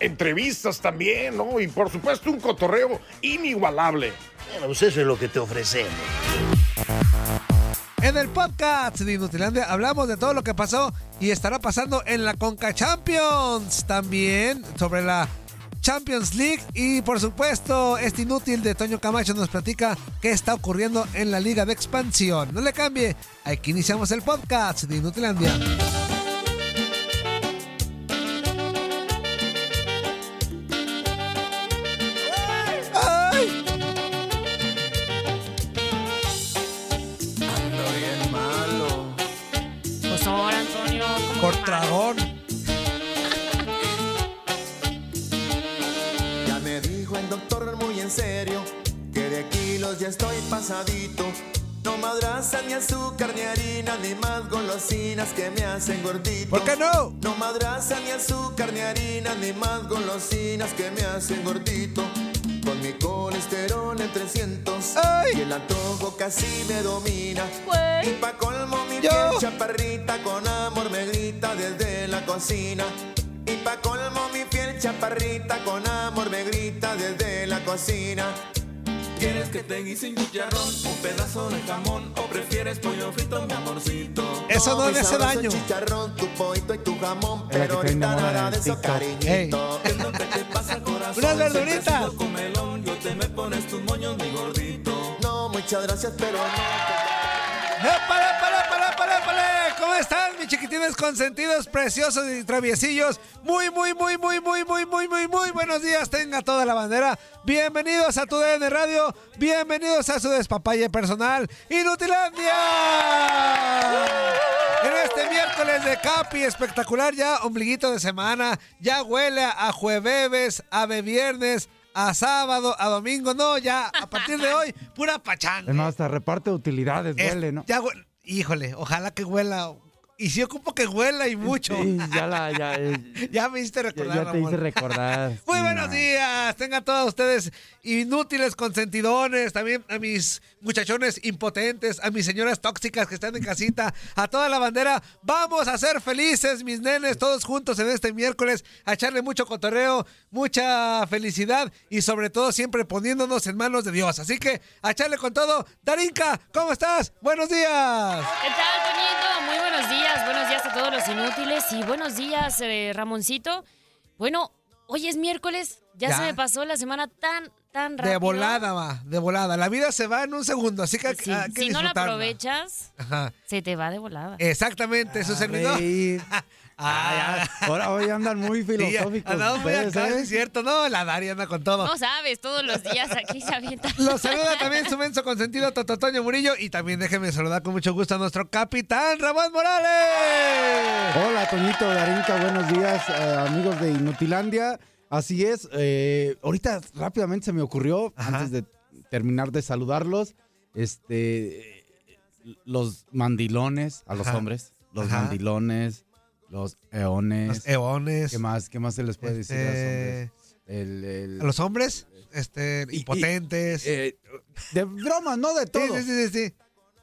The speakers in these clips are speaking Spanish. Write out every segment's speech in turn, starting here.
Entrevistas también, ¿no? Y por supuesto un cotorreo inigualable. Bueno, pues eso es lo que te ofrecemos. En el podcast de Inutilandia hablamos de todo lo que pasó y estará pasando en la Conca Champions. También sobre la Champions League y por supuesto este inútil de Toño Camacho nos platica qué está ocurriendo en la Liga de Expansión. No le cambie, aquí iniciamos el podcast de Inutilandia. Antonio, ¿cómo Por que tragón. Ya me dijo el doctor muy en serio que de kilos ya estoy pasadito. No madraza ni azúcar ni harina ni más golosinas que me hacen gordito. ¿Por qué no? No madraza ni azúcar ni harina ni más golosinas que me hacen gordito. Con mi colesterol en 300 ¡Ay! y el antojo casi me domina. Y pa' colmo mi Yo. piel chaparrita con me desde la cocina. Y pa' colmo mi piel chaparrita con amor me grita desde la cocina. ¿Quieres que te guise un chicharrón, un pedazo de jamón o prefieres pollo frito, mi amorcito? Eso no mi le hace daño. chicharrón, tu pollito y tu jamón, pero ahorita nada de eso, TikTok. cariñito. ¿Qué es lo que te pasa, corazón? Unas verduritas. Sido comelón, yo te me pones tus moños, mi gordito. No, muchas gracias, pero no. ¡Épale, chiquitines consentidos, preciosos y traviesillos? Muy, muy, muy, muy, muy, muy, muy, muy, muy buenos días. Tenga toda la bandera. Bienvenidos a tu DN Radio. Bienvenidos a su despapalle personal, Inutilandia. En este miércoles de Capi espectacular, ya ombliguito de semana, ya huele a jueves, a viernes, a sábado, a domingo. No, ya a partir de hoy, pura pachanga. Es más, hasta reparte utilidades, Es- duele, ¿no? Ya Híjole, ojalá que huela. Y sí ocupo que huela y mucho. Sí, ya la, ya, ya me hiciste ya, recordar, ya te Ramón. hice recordar. Muy buenos no. días, tengan todos ustedes inútiles consentidones, también a mis muchachones impotentes, a mis señoras tóxicas que están en casita, a toda la bandera. Vamos a ser felices, mis nenes, todos juntos en este miércoles, a echarle mucho cotorreo, mucha felicidad y sobre todo siempre poniéndonos en manos de Dios. Así que a echarle con todo. Darinka, ¿cómo estás? Buenos días. ¿Qué tal, Toñito? Muy buenos días. Buenos días a todos los inútiles y buenos días, eh, Ramoncito. Bueno, hoy es miércoles. Ya, Ya. se me pasó la semana tan, tan rápido. De volada va, de volada. La vida se va en un segundo, así que hay- Sí, hay que si no la aprovechas, Ajá. se te va de volada. Exactamente, eso A se olvidó. Ah, Ah, ahora hoy andan muy filosóficos. andamos muy acá, ¿eh? es cierto. No, la Dari anda con todo. No sabes, todos los días aquí se avienta. Los saluda también su menso consentido Tototoño Murillo y también déjeme saludar con mucho gusto a nuestro capitán Ramón Morales. Hola, Toñito Darinka, buenos días, eh, amigos de Inutilandia. Así es, eh, ahorita rápidamente se me ocurrió, Ajá. antes de terminar de saludarlos, este, los mandilones a los Ajá. hombres, los Ajá. mandilones, los eones. Los eones. ¿Qué más? ¿Qué más se les puede decir a los Este, hombres? El, el- A los hombres, este, Y- y- impotentes. eh, de broma, no de todo. sí, sí, sí, sí.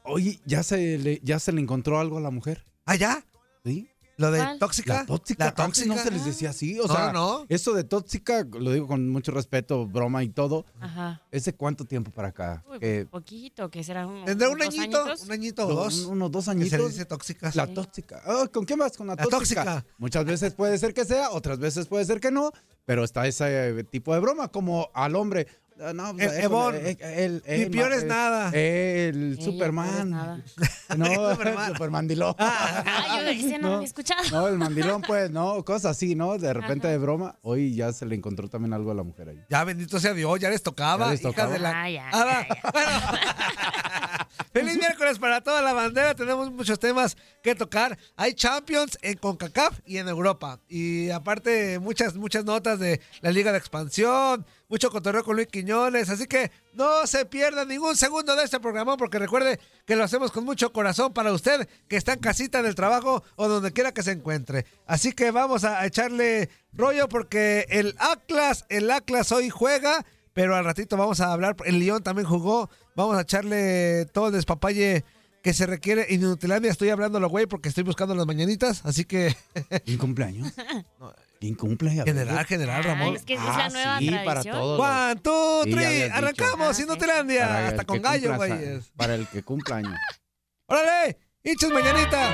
Oye, ¿ya se, le, ¿ya se le encontró algo a la mujer? ¿Ah, ya? ¿Sí? ¿Lo de ¿Cuál? tóxica? La tóxica. La Antes tóxica. no se les decía así. O No, sea, no. eso de tóxica, lo digo con mucho respeto, broma y todo. Ajá. ¿Es de cuánto tiempo para acá? Uy, Que- poquito, que será un, Tendrá un añito, añitos? un añito o do- dos. unos dos que se añitos. dice tóxicas. La Sí. tóxica. Ah, ¿Con quién vas? Con la, La tóxica. tóxica. Muchas veces puede ser que sea, otras veces puede ser que no, pero está ese eh, tipo de broma, como al hombre. Ah, No, El Evon. eh, el, Ni el- peor es nada. El Superman. nada. No, el Superman. Supermandilón. Ay, yo ese no, había escuchado. No, el mandilón, pues, no, cosas así, ¿no? De repente de broma. Hoy ya se le encontró también algo a la mujer ahí. Ya bendito sea Dios, ya les tocaba. Ya les hijas tocaba. de la- Ah, ya, Ah, va. ya, ya. Bueno. Feliz miércoles para toda la bandera. Tenemos muchos temas que tocar. Hay Champions en CONCACAF y en Europa. Y aparte, muchas, muchas notas de la Liga de Expansión. Mucho cotorreo con Luis Quiñones. Así que no se pierda ningún segundo de este programa porque recuerde que lo hacemos con mucho corazón para usted que está en casita, en el trabajo o donde quiera que se encuentre. Así que vamos a echarle rollo porque el Atlas, el Atlas hoy juega. Pero al ratito vamos a hablar. El León también jugó. Vamos a echarle todo el despapalle que se requiere. En Inutilandia estoy hablándolo, güey, porque estoy buscando las mañanitas. Así que, ¿Quién cumpleaños? ¿Quién cumple? A ver. general, general, Ah, Ramón. es que es Ah, la nueva sí, para tradición. todos. One, two, Sí, ya three. habías dicho. Arrancamos, Ah, sí. Para Hasta con gallo, güey. Para el que cumpla años. ¡Órale! ¡Hinchas mañanita!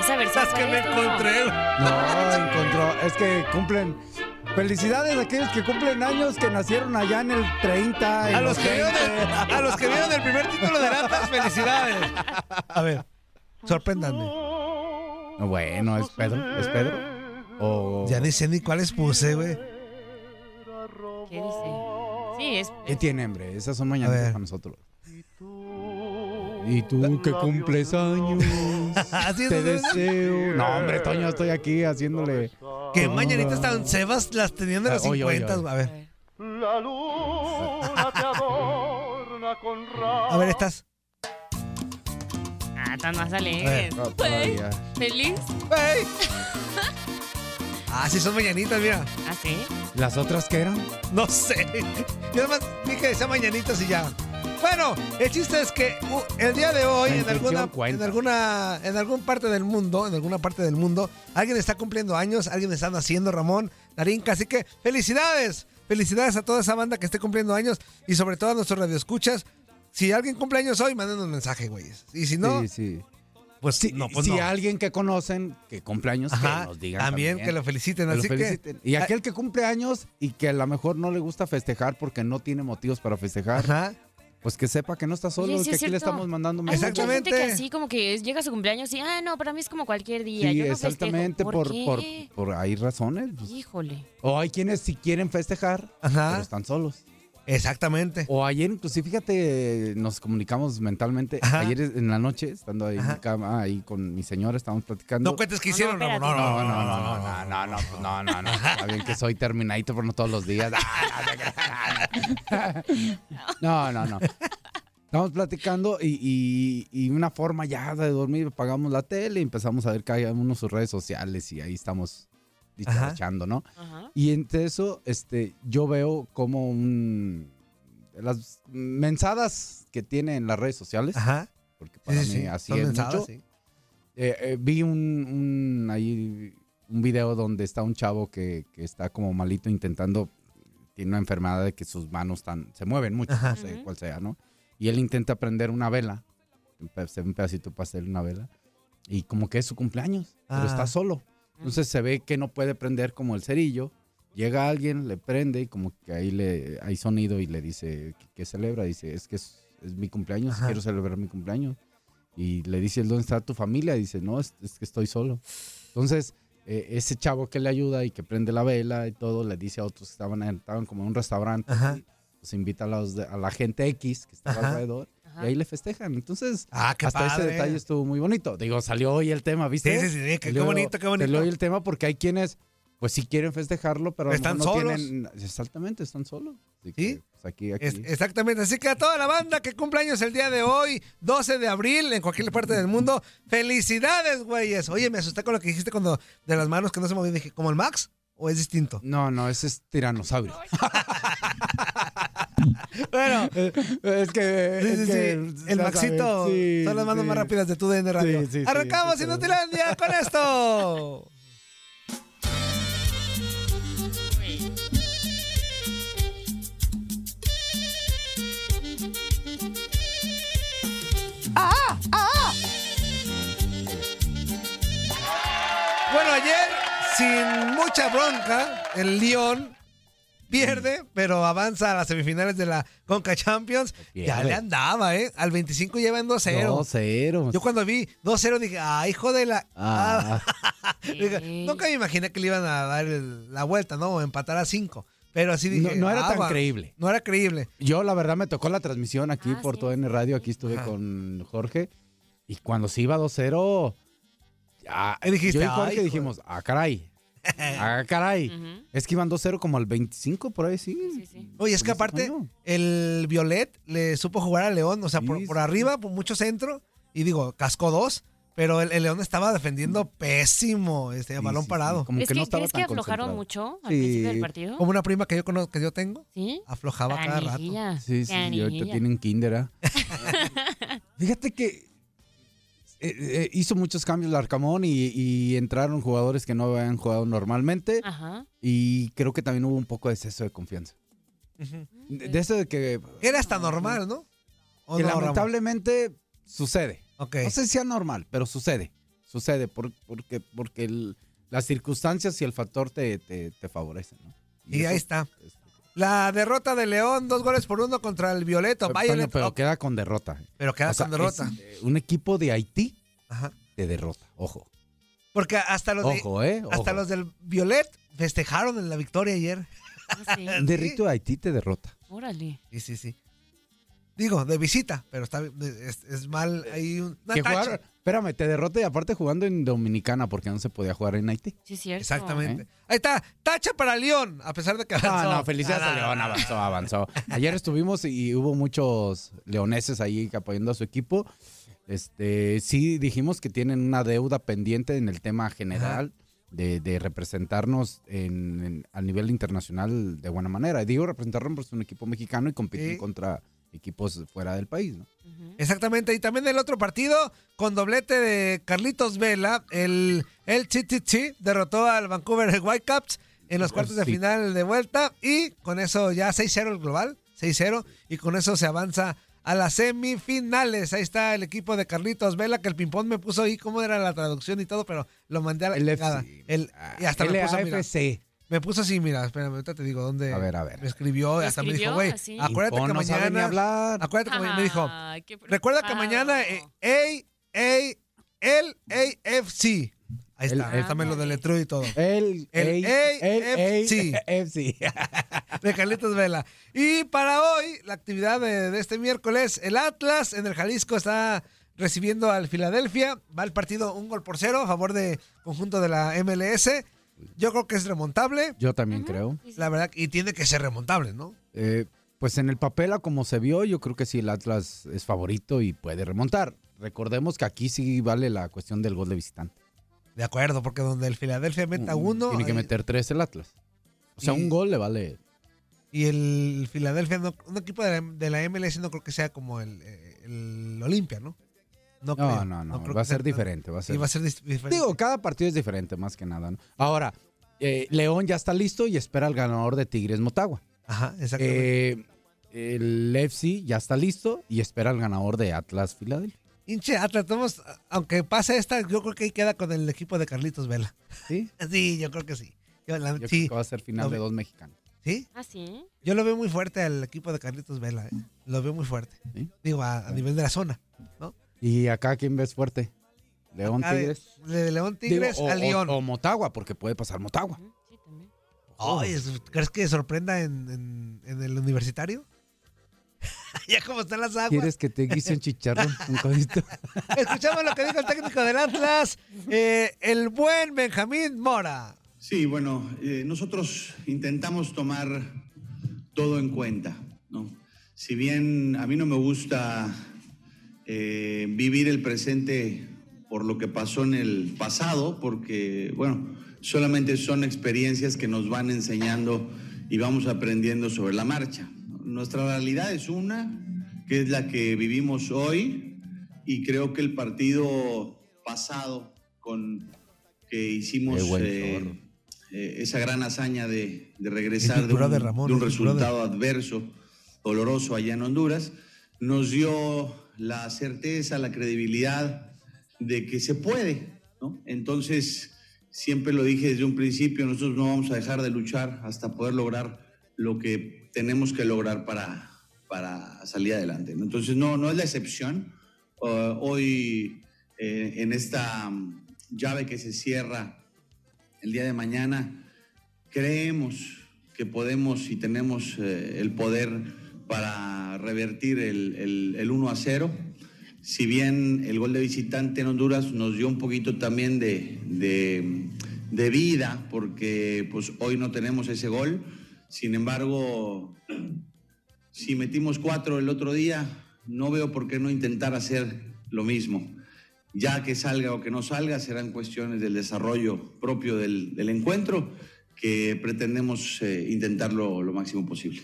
Esa versión Las que ¿cuál me tú? encontré. No, encontró. Es que cumplen. Felicidades a aquellos que cumplen años que nacieron allá en el 30. en A los, que vieron 20. el, a los que vieron el primer título de Atlas, felicidades. A ver, sorpréndanme. No, bueno, ¿es Pedro? ¿Es Pedro? O... Ya ni sé ni cuáles puse, güey. ¿Qué dice? Sí, es. ¿Qué tiene, hombre? Esas son ver. para nosotros. Y tú que cumples años, Así te es, deseo. No, hombre, Toño, estoy aquí haciéndole. ¿Qué mañanitas tan cebas las tenían de los Ah, oye, oye, 50? oye. A ver, a ver estas. Tan más alegres. ver, No, todavía. ¿Feliz? ¡Ey! Ah, sí son mañanitas, mira. ¿Ah, sí? ¿Las otras qué eran? No sé. Yo nada más dije que sean mañanitas y ya. Bueno, el chiste es que uh, el día de hoy, en alguna, en alguna, en alguna parte del mundo, en alguna parte del mundo, alguien está cumpliendo años, alguien está naciendo, Ramón, Darinka, así que felicidades, felicidades a toda esa banda que esté cumpliendo años y sobre todo a nuestros radioescuchas. Si alguien cumple años hoy, manden un mensaje, güeyes. Y si no, sí, sí. pues no, pues si no. alguien que conocen que cumple años, Ajá, que nos digan también, también. que lo feliciten. Que lo así feliciten. que, Y aquel que cumple años y que a lo mejor no le gusta festejar porque no tiene motivos para festejar, Ajá. pues que sepa que no está solo, Oye, sí que es aquí le estamos mandando mensajes. mucha gente que Exactamente. así como que llega a su cumpleaños y, ah, no, para mí es como cualquier día. Sí, Yo no festejo". exactamente, ¿Por, por, por, qué? por, hay razones. pues. Híjole. O hay quienes si quieren festejar, Ajá. pero están solos. Exactamente. O ayer, inclusive, fíjate, nos comunicamos mentalmente. Ajá. Ayer en la noche, estando ahí en mi cama, ahí con mi señora, estábamos platicando. No cuentes que No, no, hicieron. No, No, no, no, no, no, no, no, pues no, no, no. Está bien que soy terminadito, pero no todos los días. No, no, no. Estamos platicando y, y- y una forma ya de dormir, apagamos la tele y empezamos a ver cada uno sus redes sociales y ahí estamos dicharachando, ¿no? Ajá. Y entre eso, este, yo veo como un... Las mensadas que tiene en las redes sociales, Ajá. porque para Sí, mí sí. así Son es mensadas, mucho. sí. Eh, eh, vi un, un, ahí, un video donde está un chavo que, que está como malito intentando, tiene una enfermedad de que sus manos están, se mueven mucho, Ajá. no sé cuál sea, ¿no? Y él intenta prender una vela, un pe- un pedacito para hacer una vela, y como que es su cumpleaños, pero Ah. está solo. Entonces se ve que no puede prender como el cerillo. Llega alguien, le prende y como que ahí le hay sonido y le dice que, celebra. Dice, es que es, es mi cumpleaños, Ajá. quiero celebrar mi cumpleaños. Y le dice, ¿dónde está tu familia? Dice, no, es, es que estoy solo. Entonces, eh, ese chavo que le ayuda y que prende la vela y todo, le dice a otros que estaban, estaban como en un restaurante, Ajá. pues invita a, los de- a la gente X que estaba Ajá. alrededor Ajá. y ahí le festejan. Entonces, Ah, qué hasta ese detalle estuvo muy bonito. Digo, salió hoy el tema, ¿viste? Sí, sí, sí, qué, qué Salió- bonito, qué bonito. Salió hoy el tema porque hay quienes, pues sí quieren festejarlo, pero Están no solos. tienen... Exactamente, están solos. Así ¿Sí? que, pues, aquí, aquí. Es- exactamente, así que a toda la banda que cumple años el día de hoy, 12 de abril, en cualquier parte del mundo, felicidades, güeyes. Oye, me asusté con lo que dijiste cuando de las manos que no se movían, dije, ¿como el Max? ¿O es distinto? No, no, ese es tiranosaurio. Bueno, es que... sí, es sí, que, el Maxito son las manos más rápidas de tu DN Radio. Arrancamos. Inutilandia con esto. Bueno, ayer, sin mucha bronca, el León pierde, pero avanza a las semifinales de la Conca Champions. Ya le andaba, ¿eh? Al 25 lleva en 2-0. 2-0. Yo cuando vi 2-0 dije, ay, hijo de la... Ah, Dije, nunca me imaginé que le iban a dar el- la vuelta, ¿no? O empatar a 5. Pero así dije... no, no era tan creíble. No era creíble. Yo, la verdad, me tocó la transmisión aquí Ah, por sí. todo en radio. Aquí estuve Ajá. con Jorge. Y cuando se iba 2-0, ya, Y dijiste, yo y Jorge "Ay, dijimos, ah, caray. Ah, caray. Ujú. Es que iban 2-0 como al 25, por ahí, sí. Sí, sí. Oye, es que ese aparte, el Violet le supo jugar a León, o sea, por, Sí, por sí, arriba, por mucho centro, y digo, cascó dos, pero el, el León estaba defendiendo pésimo, este, a Sí, balón sí, sí, parado. Como ¿Crees que que, no estaba crees que aflojaron concentrado. mucho al Sí. principio del partido? Como una prima que yo conozco, que yo tengo, ¿Sí? aflojaba cada rato. Canijilla, Sí, sí, y ahorita canijilla. tienen kinder, ¿ah? Fíjate que eh, eh, hizo muchos cambios el Arcamón y, y entraron jugadores que no habían jugado normalmente Ajá. y creo que también hubo un poco de exceso de confianza. De, de eso de que, Era hasta normal, ¿no? ¿O que no, Ramón? lamentablemente sucede. Ok. No sé si sea normal, pero sucede. Sucede por- porque, porque el- las circunstancias y el factor te, te, te favorecen. ¿no? Y ahí eso, está. La derrota de León, dos goles por uno contra el Violeto. Violet, pero ok, queda con derrota. pero queda O sea, con derrota. es, eh, un equipo de Haití Ajá. te derrota. Ojo. Porque hasta los, de- Ojo, ¿eh? hasta los del Violet festejaron en la victoria ayer. Ah, sí. Un derrito de Haití te derrota. Órale. Sí, sí, sí. Digo, de visita, pero está es, es mal ahí un una Que tacha. Espérame, te derrota y aparte jugando en Dominicana porque no se podía jugar en Haití. Sí, es cierto. Exactamente. Ahí está, tacha para León, a pesar de que avanzó. No, no, felicidades Ah, a León, avanzó, avanzó. Ayer estuvimos y hubo muchos leoneses ahí apoyando a su equipo. Este, sí dijimos que tienen una deuda pendiente en el tema general de, de representarnos en, en- a nivel internacional de buena manera. Digo representarnos por un equipo mexicano y competir Sí. contra equipos fuera del país, ¿no? Exactamente, y también el otro partido con doblete de Carlitos Vela, el, el Chichichi derrotó al Vancouver Whitecaps en los cuartos de final de vuelta y con eso ya 6-0 el global, 6-0 y con eso se avanza a las semifinales. Ahí está el equipo de Carlitos Vela, que el ping-pong me puso ahí cómo era la traducción y todo, pero lo mandé a la El. FC. El, y hasta me puso, mira. Me puso así, mira, espérame, ahorita te digo dónde A ver, a ver. me escribió, ¿Me hasta me escribió dijo, güey, así? acuérdate que no ni mañana... hablar. Acuérdate que me dijo, Recuerda que mañana eh, A, A, el AFC. Ahí El está, F- también lo deletreo y todo. El, El AFC. AFC. De Carlitos Vela. Y para hoy, la actividad de, de este miércoles, el Atlas en el Jalisco está recibiendo al Filadelfia. Va el partido un gol por cero a favor de conjunto de la MLS. Yo creo que es remontable, Yo también creo. La verdad, y tiene que ser remontable, ¿no? Eh, pues en el papel, a como se vio, yo creo que sí, el Atlas es favorito y puede remontar. Recordemos que aquí sí vale la cuestión del gol de visitante. De acuerdo, porque donde el Filadelfia meta uno Mm, Tiene que ahí- meter tres el Atlas. O sea, Y- un gol le vale. y el Filadelfia, no- un equipo de la, de la MLS no creo que sea como el, eh, el Olimpia, ¿no? No, creo, no, no. creo va a ser diferente. Va a ser... Y va a ser diferente. Digo, cada partido es diferente, más que nada. ¿no? Ahora, eh, León ya está listo y espera al ganador de Tigres Motagua. Ajá, exactamente. Eh, el FC ya está listo y espera al ganador de Atlas Filadelfia. Hinche, Atlas, aunque pase esta, yo creo que ahí queda con el equipo de Carlitos Vela. ¿Sí? Sí, yo creo que sí. Yo, la- Yo creo que va a ser final Lo de dos mexicanos. sí. Ah, sí. Yo lo veo muy fuerte al equipo de Carlitos Vela. ¿eh? Lo veo muy fuerte. ¿Sí? Digo, a, a nivel de la zona. ¿no? ¿Y acá quién ves fuerte? León Acá Tigres. De, León Digo, Tigres o, a León. O, Motagua, porque puede pasar Motagua. Sí, también. ¿Crees que sorprenda en, en- en el universitario? ya como están las aguas. ¿Quieres que te guise un chicharrón? Un codito. Escuchamos lo que dijo el técnico del Atlas, eh, el buen Benjamín Mora. Sí, bueno, eh, nosotros intentamos tomar todo en cuenta, ¿no? Si bien a mí no me gusta eh, vivir el presente por lo que pasó en el pasado, porque, bueno, solamente son experiencias que nos van enseñando y vamos aprendiendo sobre la marcha. Nuestra realidad es una, que es la que vivimos hoy, y creo que el partido pasado con que hicimos eh, eh, esa gran hazaña de, de regresar Es de un, Ramón, de resultado adverso, doloroso allá en Honduras, nos dio la certeza, la credibilidad de que se puede, ¿no? Entonces, siempre lo dije desde un principio, nosotros no vamos a dejar de luchar hasta poder lograr lo que tenemos que lograr para, para salir adelante. Entonces, no, no es la excepción. Uh, hoy, eh, en esta mm, llave que se cierra el día de mañana, creemos que podemos y tenemos eh, el poder para revertir el, el, el 1 a 0. Si bien el gol de visitante en Honduras nos dio un poquito también de, de, de vida, porque pues, hoy no tenemos ese gol. Sin embargo, si metimos cuatro el otro día, no veo por qué no intentar hacer lo mismo. Ya que salga o que no salga, serán cuestiones del desarrollo propio del, del encuentro, que pretendemos eh, intentarlo lo máximo posible.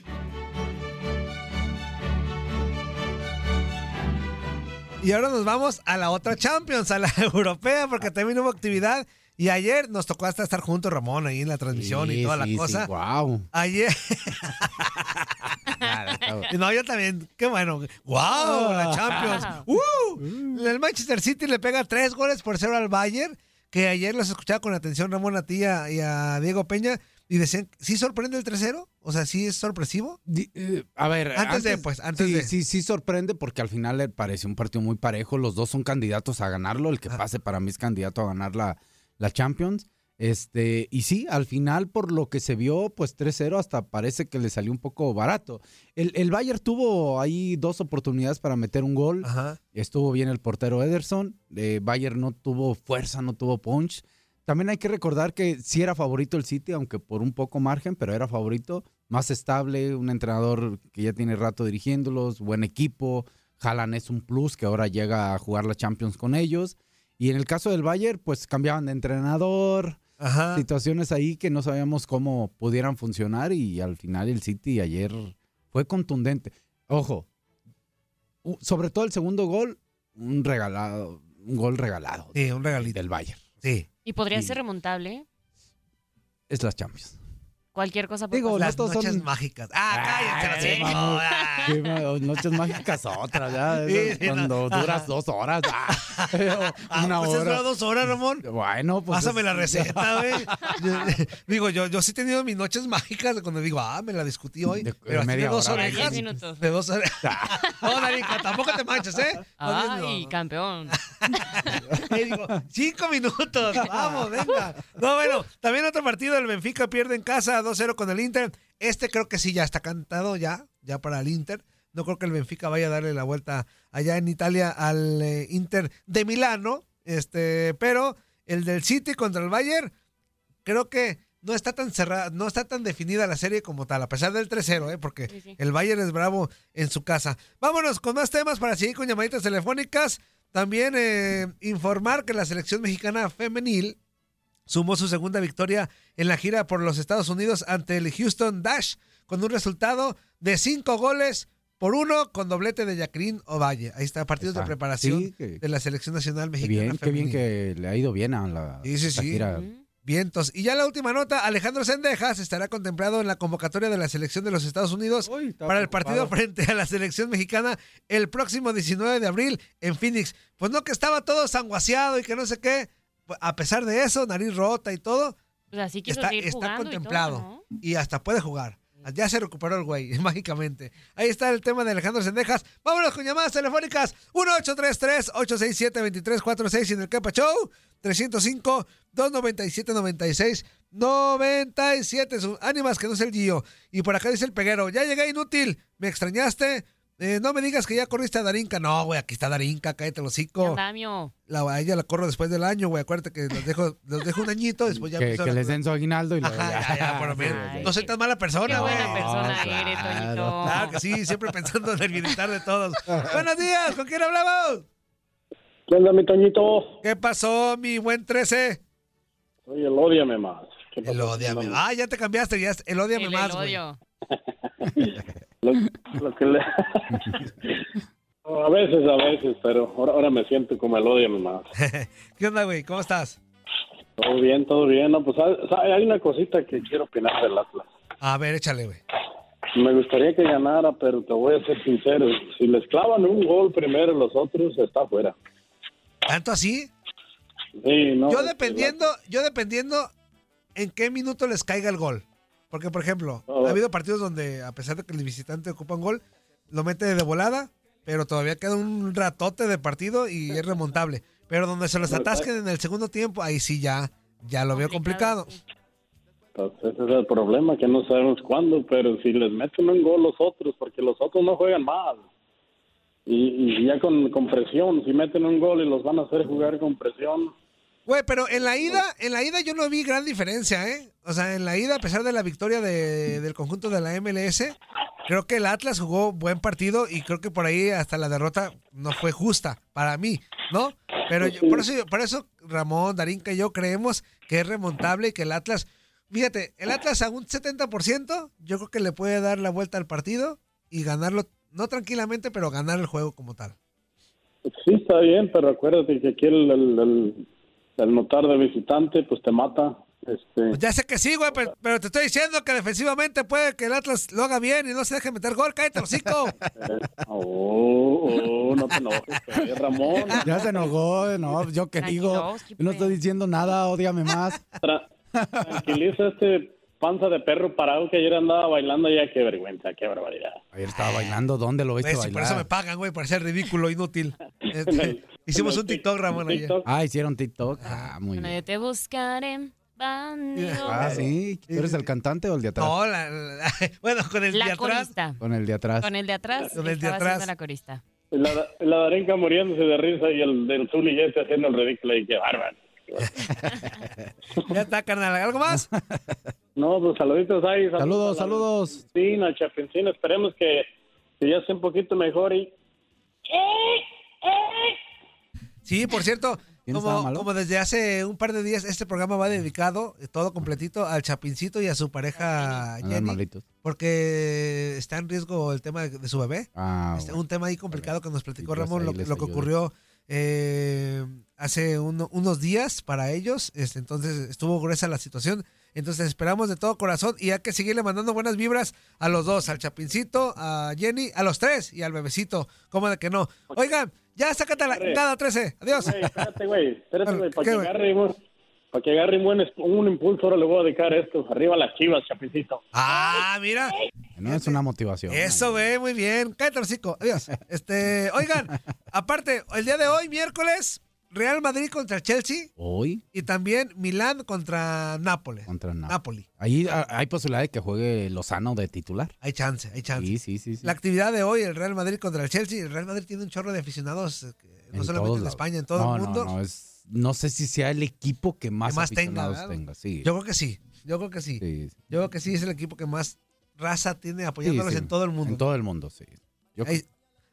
Y ahora nos vamos a la otra Champions, a la europea, porque también hubo actividad. Y ayer nos tocó hasta estar juntos, Ramón, ahí en la transmisión y toda sí, la cosa. sí, wow. Ayer. no, yo también. Qué bueno. ¡Wow! La Champions. ¡Uh! El Manchester City le pega tres goles por cero al Bayern. Que ayer los escuchaba con atención Ramón a ti y a Diego Peña. Y decían, ¿sí sorprende el 3-0? O sea, ¿sí es sorpresivo? Eh, a ver, Antes de, pues, antes sí, de. sí, sí sorprende porque al final le parece un partido muy parejo. Los dos son candidatos a ganarlo. El que Ah. pase para mí es candidato a ganar la, la Champions. Este, y sí, al final, por lo que se vio, pues 3-0 hasta parece que le salió un poco barato. El, el Bayern tuvo ahí dos oportunidades para meter un gol. Ajá. Estuvo bien el portero Ederson. Eh, Bayern no tuvo fuerza, no tuvo punch. También hay que recordar que sí era favorito el City, aunque por un poco margen, pero era favorito. Más estable, un entrenador que ya tiene rato dirigiéndolos, buen equipo. Haaland es un plus que ahora llega a jugar la Champions con ellos. Y en el caso del Bayern, pues cambiaban de entrenador, Ajá. situaciones ahí que no sabíamos cómo pudieran funcionar y al final el City ayer fue contundente. Ojo, sobre todo el segundo gol, un regalado, un gol regalado Sí, un regalito. del Bayern. Sí. Y podría ser remontable. Es las Champions. Cualquier cosa puede Digo, pasar. Las noches son- mágicas. Ah, cállate, Ay, sí, no, ah. Noches mágicas otras, ya. Sí, no. cuando Ajá. duras dos horas. ah, Ah, una pues es hora. dos horas, Ramón. Bueno, pues. Pásame es- la receta, güey. Digo, yo, yo sí he tenido mis noches mágicas de cuando digo, ah, me la discutí hoy. De- pero así de media dos hora. De 10 orejas. minutos. De dos orejas. no, Darinka, tampoco te manches, ¿eh? No. Ay, campeón. Y digo, cinco minutos, vamos, venga. No, bueno, también otro partido, el Benfica pierde en casa 2-0 con el Inter. Este creo que sí ya está cantado ya, ya para el Inter. No creo que el Benfica vaya a darle la vuelta allá en Italia al eh, Inter de Milano. Este, pero el del City contra el Bayern, creo que no está tan cerrada, no está tan definida la serie como tal, a pesar del 3-0, ¿eh? porque Sí, sí. el Bayern es bravo en su casa. Vámonos con más temas para seguir con llamaditas telefónicas. También eh, informar que la selección mexicana femenil sumó su segunda victoria en la gira por los Estados Unidos ante el Houston Dash con un resultado de cinco goles por uno con doblete de Jacqueline Ovalle. Ahí está, partidos de preparación Sí, que- de la selección nacional mexicana bien, qué bien que le ha ido bien a la, Sí, sí, esta sí. gira. Vientos. Y ya la última nota, Alejandro Sendejas estará contemplado en la convocatoria de la selección de los Estados Unidos Uy, para el partido preocupado. frente a la selección mexicana el próximo 19 de abril en Phoenix. Pues no que estaba todo sanguaseado y que no sé qué. Pues, A pesar de eso, nariz rota y todo, Pues así está, y contemplado. todo, ¿no? Y hasta puede jugar. Ya se recuperó el güey, mágicamente. Ahí está el tema de Alejandro Sendejas. Vámonos con llamadas telefónicas. 1-833-867-2346 en el Capa Show. 305-297-96-97. Sus ánimas que no es el Gio. Y por acá dice el peguero. Ya llegué inútil. ¿Me extrañaste? Eh, no me digas que ya corriste a Darinka. No, güey, aquí está Darinka. Cállate el hocico. Andamio. La, a ella la corro después del año, güey. Acuérdate que los dejo, los dejo un añito. Después ya que, que la- les den su aguinaldo y luego Ajá, ya, ya, por lo menos. Ay, No soy tan mala persona, güey. buena persona claro. eres, Toñito. Claro que sí, siempre pensando en el bienestar de todos. Buenos días, ¿con quién hablamos? ¿Qué onda, mi Toñito? ¿Qué pasó, mi buen 13? Soy el Ódiame Más. ¿Qué El odiame. Ah, ya te cambiaste, ya es el odiame El más, güey. odio. Lo, lo que le... No, a veces, a veces, pero ahora, ahora me siento como el Ódiame Más. ¿Qué onda, güey? ¿Cómo estás? Todo bien, todo bien. No, pues hay, hay una cosita que quiero opinar del Atlas. A ver, échale, güey. Me gustaría que ganara, pero te voy a ser sincero. Si les clavan un gol primero los otros, está fuera. ¿Tanto así? Sí, no, Yo dependiendo, yo dependiendo en qué minuto les caiga el gol. Porque, por ejemplo, Oh. ha habido partidos donde, a pesar de que el visitante ocupa un gol, lo mete de volada, pero todavía queda un ratote de partido y es remontable. Pero donde se los atasquen en el segundo tiempo, ahí sí ya, ya lo veo complicado. Pues ese es el problema, que no sabemos cuándo, pero si les meten un gol los otros, porque los otros no juegan mal. Y, y ya con, con presión, si meten un gol y los van a hacer jugar con presión, Güey, pero en la ida, en la ida yo no vi gran diferencia, ¿eh? O sea, en la ida, a pesar de la victoria de- del conjunto de la MLS, creo que el Atlas jugó buen partido y creo que por ahí hasta la derrota no fue justa para mí, ¿no? Pero yo- por eso, por eso Ramón, Darinka y yo creemos que es remontable y que el Atlas, fíjate, el Atlas a un 70%, yo creo que le puede dar la vuelta al partido y ganarlo, no tranquilamente, pero ganar el juego como tal. sí está bien, pero acuérdate que aquí el, el, el- el notar de visitante, pues te mata. Este, Pues ya sé que sí, güey, pero, pero te estoy diciendo que defensivamente puede que el Atlas lo haga bien y no se deje meter gol. Cállate, hocico. oh, oh, no te enojes, Ramón. Ya se enojó, no, yo que digo, no estoy diciendo nada, odiame más. Tra- tranquiliza este panza de perro parado que ayer andaba bailando ya, qué vergüenza, qué barbaridad. Ayer estaba bailando, ¿dónde lo viste Güey, si por eso me bailar? pagan, güey, por ser ridículo, inútil. Este, hicimos un TikTok, Ramón, ayer. Ah, hicieron TikTok. Ah, muy Bueno, bien. yo te buscaré, bandido. Ah, sí. ¿Tú eres el cantante o el de atrás? No, la- la- bueno, con el de La atrás. corista. Con el de atrás. Con el de atrás. Con el de atrás. la corista. La, la Darenka muriéndose de risa y el del Zuli este haciendo el ridículo y qué bárbaro. Ya está, carnal. ¿Algo más? No, pues saluditos ahí. Saludos, saludos. Argentina, Chapincín, esperemos que, que ya esté un poquito mejor y Sí, por cierto, ¿Quién estaba como, como desde hace un par de días, este programa va dedicado, eh, todo completito, al Chapincito y a su pareja Jenny, porque está en riesgo el tema de, de su bebé. Ah, Este, bueno. un tema ahí complicado que nos platicó Ramón, lo, lo que ocurrió eh, hace uno- unos días para ellos. Este, entonces estuvo gruesa la situación. Entonces esperamos de todo corazón y hay que seguirle mandando buenas vibras a los dos, al Chapincito, a Jenny, a los tres y al bebecito. ¿Cómo de que no? Oigan, ya sácate la cada 13. Adiós. Güey, espérate, güey, espérate, güey, para ¿Qué, que agarre un, para que agarre un buen un impulso, ahora le voy a dedicar esto. Arriba las chivas, Chapincito. Ah, mira. No es una motivación. Eso, güey, muy bien. Cállate, hocico. Adiós. Este, oigan, aparte, el día de hoy, miércoles, Real Madrid contra Chelsea Hoy y también Milán contra Nápoles. contra. Napoli. Ahí ah, hay posibilidad de que juegue Lozano de titular. Hay chance, hay chance. Sí, sí, sí. sí. La actividad de hoy, el Real Madrid contra el Chelsea. El Real Madrid tiene un chorro de aficionados, eh, no En solamente en. España, en todo no, el mundo. No, no, es, no sé si sea el equipo que más, que más aficionados tenga. Sí. Yo creo que sí. Yo creo que sí. sí, Yo creo que sí es el equipo que más raza tiene apoyándolos en todo el mundo. En todo el mundo, sí. Yo Ahí,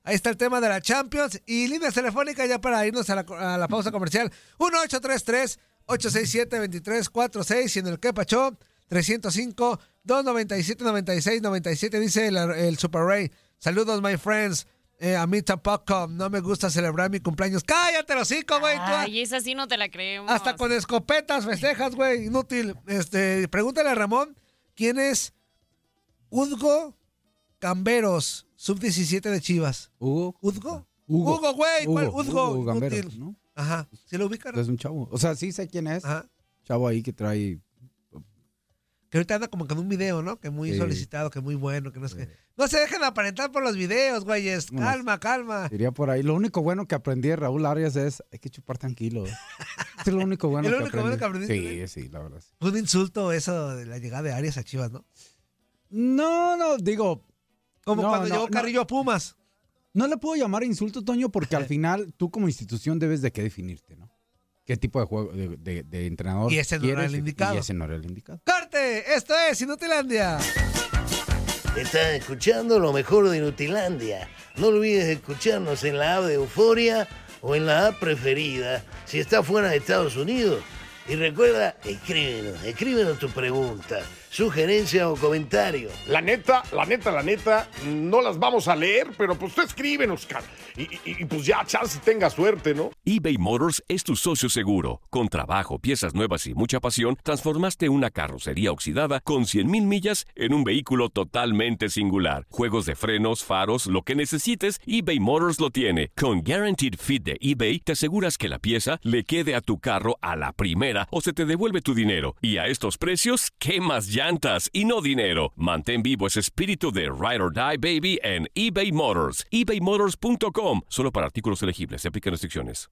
ahí está el tema de la Champions y líneas telefónicas ya para irnos a la, a la pausa comercial. 1-833-867-2346 y en el que pachó 305-297-9697 dice el, el Super Ray. Saludos, my friends. Eh, a mí tampoco, no me gusta celebrar mi cumpleaños. ¡Cállate, los hocico, güey! Ay, esa sí no te la creemos. hasta con escopetas festejas, güey. Inútil. Este, pregúntale a Ramón quién es Udgo Camberos, sub-17 de Chivas. Hugo. ¿Udgo? Hugo. Hugo, güey. ¿Cuál? Hugo. Hugo Gambero. ¿no? Ajá. ¿Sí lo ubican? Es un chavo. O sea, sí sé quién es. Ajá. Chavo ahí que trae. Que ahorita anda como con un video, ¿no? Que muy Sí. solicitado, que muy bueno, que no sé qué. No se dejen aparentar por los videos, güeyes. Calma, calma. Diría por ahí. Lo único bueno que aprendí de Raúl Arias es hay que chupar tranquilo. es lo único bueno ¿Es lo que único bueno aprendí. que aprendiste, Sí, sí, la verdad. sí. Un insulto eso de la llegada de Arias a Chivas, ¿no? No, no, digo. Como no, cuando no, llegó no. Carrillo a Pumas. No le puedo llamar insulto, Toño, porque al final tú como institución debes de qué definirte, ¿no? ¿Qué tipo de juego, de, de- de entrenador Y ese no era el indicado. Y ese no era el indicado. ¡Corte! Esto es Inutilandia. Estás escuchando lo mejor de Nutilandia. No olvides escucharnos en la app de Euforia o en la app preferida si estás fuera de Estados Unidos. Y recuerda, escríbenos, escríbenos tu pregunta, sugerencia o comentario. La neta, la neta, la neta, no las vamos a leer, pero pues tú escríbenos, cara. Y, pues ya, chance tenga suerte, ¿no? eBay Motors es tu socio seguro. Con trabajo, piezas nuevas y mucha pasión, transformaste una carrocería oxidada con 100.000 millas en un vehículo totalmente singular. Juegos de frenos, faros, lo que necesites, eBay Motors lo tiene. Con Guaranteed Fit de eBay, te aseguras que la pieza le quede a tu carro a la primera o se te devuelve tu dinero. Y a estos precios, ¿qué más llantas y no dinero. Mantén vivo ese espíritu de Ride or Die Baby en eBay Motors. ebaymotors.com. Solo para artículos elegibles. Se aplican restricciones.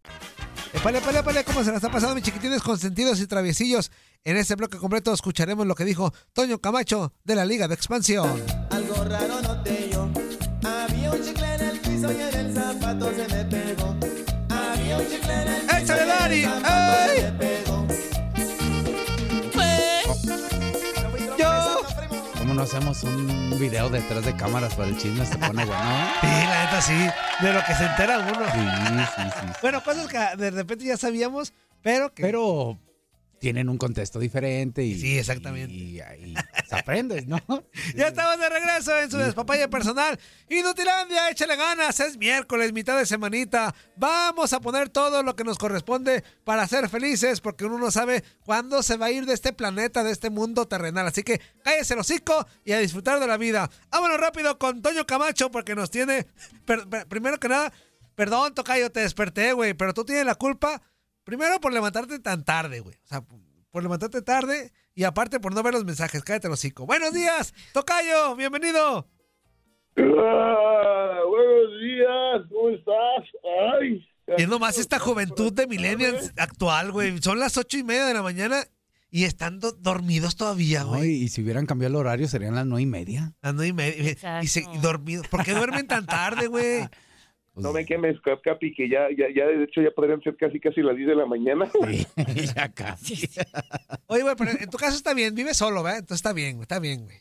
Epale, epale, epale, ¿cómo se las ha pasado, mis chiquitines consentidos y traviesillos? En este bloque completo escucharemos lo que dijo Toño Camacho de la Liga de Expansión. Algo raro noté yo. Había un chicle en el piso y en el zapato se me no hacemos un video detrás de cámaras para el chisme? Se pone bueno. Sí, la neta sí, de lo que se entera uno. Sí, sí, sí. Bueno, cosas que de repente ya sabíamos, pero que... Pero tienen un contexto diferente y. Sí, exactamente. Y ahí se aprende, ¿no? Ya estamos de regreso en su despapaya personal. Inutilandia, échale ganas. Es miércoles, mitad de semanita. Vamos a poner todo lo que nos corresponde para ser felices, porque uno no sabe cuándo se va a ir de este planeta, de este mundo terrenal. Así que cállese el hocico y a disfrutar de la vida. Vámonos rápido con Toño Camacho, porque nos tiene. per- per- primero que nada, perdón, Tocayo, te desperté, güey, pero tú tienes la culpa. Primero por levantarte tan tarde, güey. O sea, por levantarte tarde y aparte por no ver los mensajes. Cállate el hocico. Buenos días, Tocayo, bienvenido. Ah, buenos días, ¿cómo estás? Ay. Es nomás esta juventud de millennials actual, güey. Son las ocho y media de la mañana y están do- dormidos todavía, güey. y, y si hubieran cambiado el horario serían las nueve y media. Las nueve y media. Y, se, y dormidos. ¿Por qué duermen tan tarde, güey? Pues, No me quemes, Cap- Capi, que ya, ya, ya, de hecho, ya podrían ser casi, casi las 10 de la mañana. ya casi. Oye, güey, pero en tu caso está bien. Vive solo, ¿verdad? Entonces está bien, güey. Está bien, güey.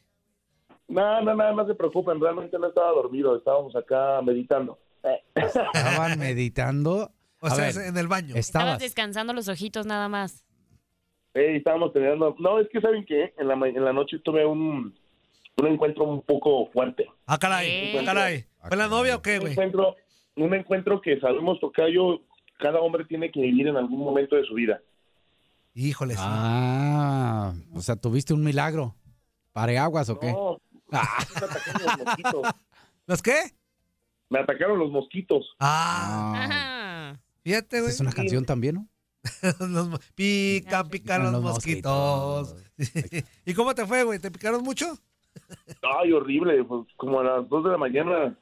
No, no, no, no se preocupen, realmente no estaba dormido, estábamos acá meditando. Estaban meditando. O A sea, ver, en el baño. Estabas estabas. descansando los ojitos nada más. Eh, estábamos teniendo... No, es que, ¿saben qué? En la, en la noche tuve un, un encuentro un poco fuerte. Ah, caray. Eh. Ah, caray. ¿Fue la novia o qué, Un güey? encuentro, un encuentro que sabemos, Tocayo, cada hombre tiene que vivir en algún momento de su vida. Híjole, sí. Ah, o sea, tuviste un milagro. ¿Pareaguas o qué? No, Ah, me atacaron los mosquitos. ¿Los qué? Me atacaron los mosquitos. Ah, ah. Ajá. fíjate, güey. es una canción también, ¿no? Los pican, pican los, Los mosquitos. ¿Y cómo te fue, güey? ¿Te picaron mucho? Ay, horrible. Pues como a las 2 de la mañana.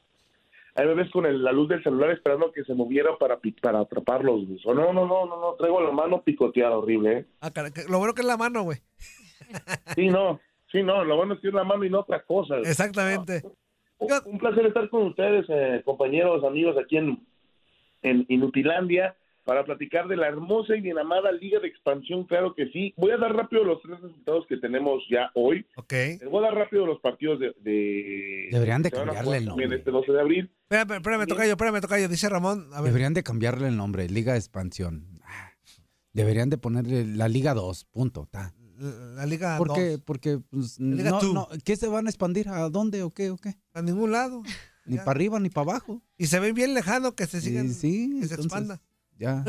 Ahí me ves con el- la luz del celular esperando que se moviera para, para atraparlos. güey. O no, no, no, no, no. Traigo la mano picoteada, horrible, ¿eh? Ah, Lo bueno que es la mano, güey. Sí, no. Sí, no. Lo bueno es que es la mano y no otra cosa. güey. Exactamente. Un un placer estar con ustedes, eh, compañeros, amigos, aquí en, en Inutilandia, para platicar de la hermosa y bien amada Liga de Expansión, claro que sí. Voy a dar rápido los tres resultados que tenemos ya hoy. Ok. Les voy a dar rápido los partidos de... de- Deberían de cambiarle el también nombre. Este 12 de abril. Espérame, espérame, tocayo, espérame, tocayo. Dice Ramón. A ver. Deberían de cambiarle el nombre, Liga de Expansión. Deberían de ponerle la Liga 2, punto. ta. La, la Liga ¿Por qué? dos. Porque, pues, Liga no, ¿qué se van a expandir? ¿A dónde o qué o qué? A ningún lado. Ni Ya. para arriba ni para abajo. Y se ve bien lejano que se sigan. Sí, sí, que se expanda. Ya.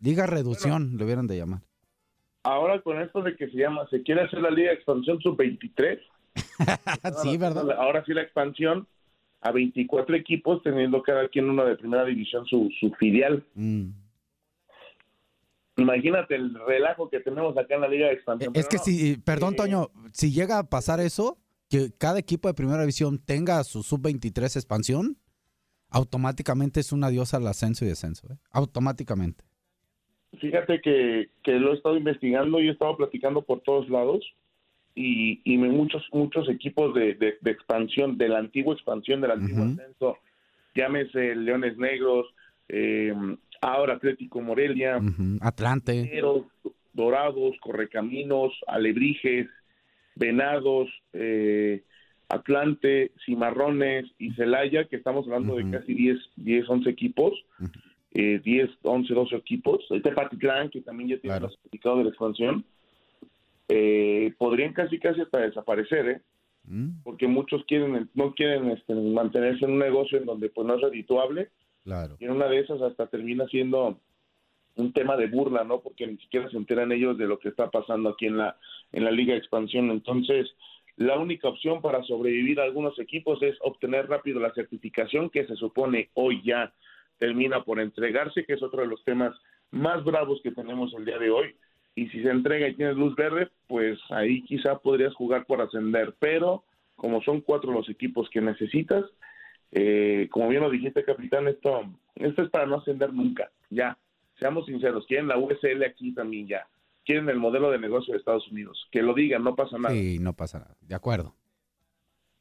Liga Reducción, le hubieran de llamar. Ahora con esto de que se llama, se quiere hacer la Liga de Expansión sub-23. sí, ¿verdad? Ahora sí la expansión a 24 equipos, teniendo cada quien una de primera división su, su filial. Mm. Imagínate el relajo que tenemos acá en la Liga de Expansión. Es que no, si, perdón, eh, Toño, si llega a pasar eso, que cada equipo de primera división tenga su sub-23 expansión, automáticamente es un adiós al ascenso y descenso. ¿eh? Automáticamente. Fíjate que, que lo he estado investigando y he estado platicando por todos lados y, y muchos muchos equipos de, de- de expansión, de la antigua expansión, del antiguo ascenso, llámese Leones Negros, eh, ahora Atlético Morelia. Atlante. Dorados, Correcaminos, Alebrijes, Venados, eh, Atlante, Cimarrones y Celaya, que estamos hablando de casi 10, 10 11 equipos, Ujú. eh, 10, 11, 12 equipos. El Tepatitlán, que también ya tiene Claro. el certificado de la expansión, eh, podrían casi casi hasta desaparecer, ¿eh? Mm, porque muchos quieren no quieren este, mantenerse en un negocio en donde pues no es redituable claro. y en una de esas hasta termina siendo un tema de burla, ¿no? Porque ni siquiera se enteran ellos de lo que está pasando aquí en la en la Liga de Expansión. Entonces, la única opción para sobrevivir a algunos equipos es obtener rápido la certificación que se supone hoy ya termina por entregarse, que es otro de los temas más bravos que tenemos el día de hoy. y si se entrega y tienes luz verde, pues ahí quizá podrías jugar por ascender, pero como son cuatro los equipos que necesitas, eh, como bien lo dijiste, capitán, esto, esto es para no ascender nunca, ya, seamos sinceros, quieren la USL aquí también ya, quieren el modelo de negocio de Estados Unidos, que lo digan, no pasa nada. Sí, no pasa nada. De acuerdo.